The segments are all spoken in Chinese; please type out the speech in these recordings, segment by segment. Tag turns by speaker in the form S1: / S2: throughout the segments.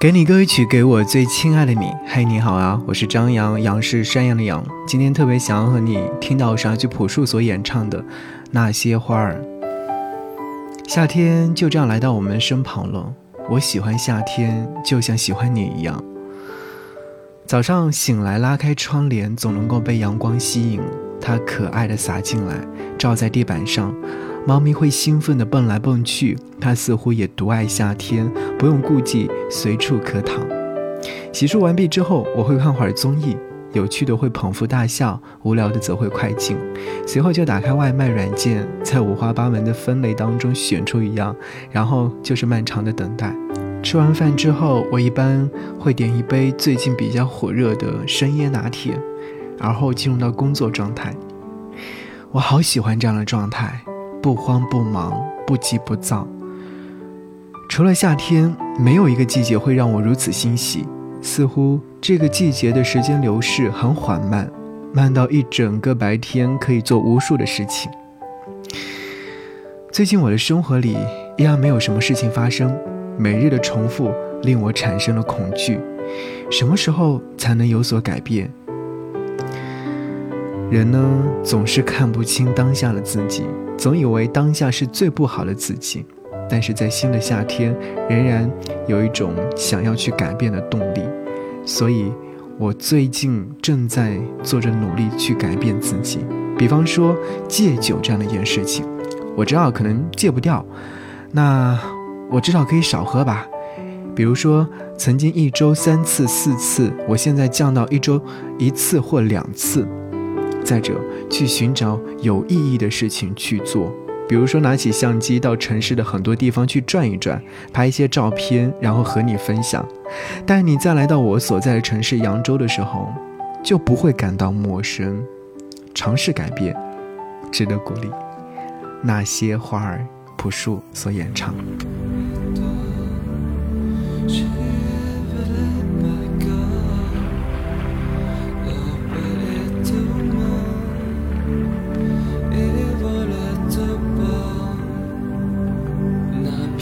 S1: 给你歌曲，给我最亲爱的你。嘿，你好啊，我是张扬，杨是山羊的羊。今天特别想要和你听到上一句朴树所演唱的《那些花儿》。夏天就这样来到我们身旁了，我喜欢夏天，就像喜欢你一样。早上醒来，拉开窗帘，总能够被阳光吸引，它可爱的洒进来，照在地板上。猫咪会兴奋地蹦来蹦去，它似乎也独爱夏天，不用顾忌，随处可躺。洗漱完毕之后，我会看会儿综艺，有趣的会捧腹大笑，无聊的则会快进。随后就打开外卖软件，在五花八门的分类当中选出一样，然后就是漫长的等待。吃完饭之后，我一般会点一杯最近比较火热的深椰拿铁，然后进入到工作状态。我好喜欢这样的状态。不慌不忙，不急不躁。除了夏天，没有一个季节会让我如此欣喜。似乎这个季节的时间流逝很缓慢，慢到一整个白天可以做无数的事情。最近我的生活里依然没有什么事情发生，每日的重复令我产生了恐惧。什么时候才能有所改变？人呢，总是看不清当下的自己。总以为当下是最不好的自己，但是在新的夏天，仍然有一种想要去改变的动力。所以，我最近正在做着努力去改变自己。比方说戒酒这样的一件事情，我知道可能戒不掉，那我至少可以少喝吧。比如说，曾经一周三次、四次，我现在降到一周一次或两次。再者，去寻找有意义的事情去做，比如说拿起相机到城市的很多地方去转一转，拍一些照片，然后和你分享。但你再来到我所在的城市扬州的时候，就不会感到陌生。尝试改变，值得鼓励。那些花儿，朴树所演唱。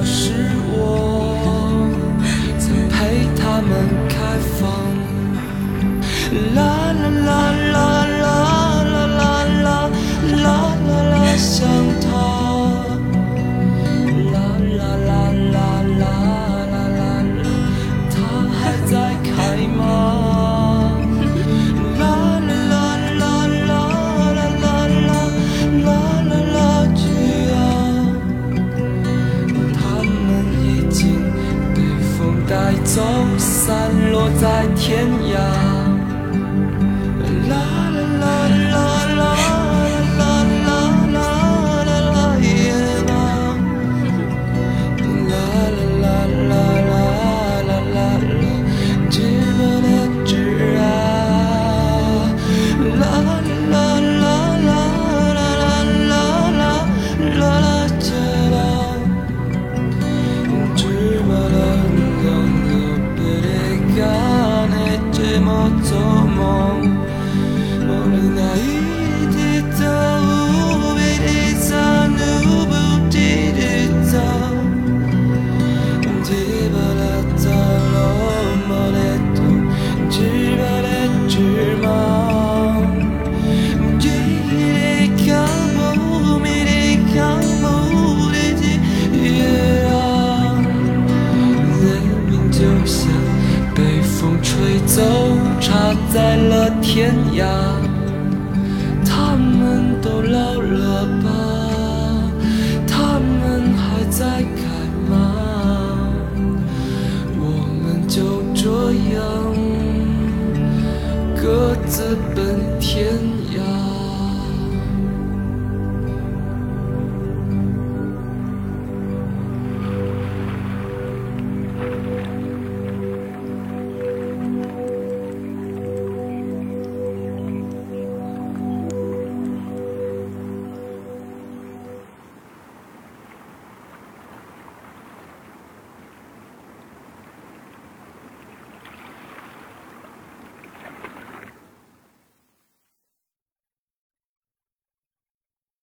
S2: 我是散落在天涯。啦啦啦啦啦啦啦啦啦啦耶啦，啦啦啦啦啦啦啦啦，寂寞的枝啊，啦啦啦啦被风吹走，插在了天涯。他们都老了吧？他们还在开吗？我们就这样各自奔天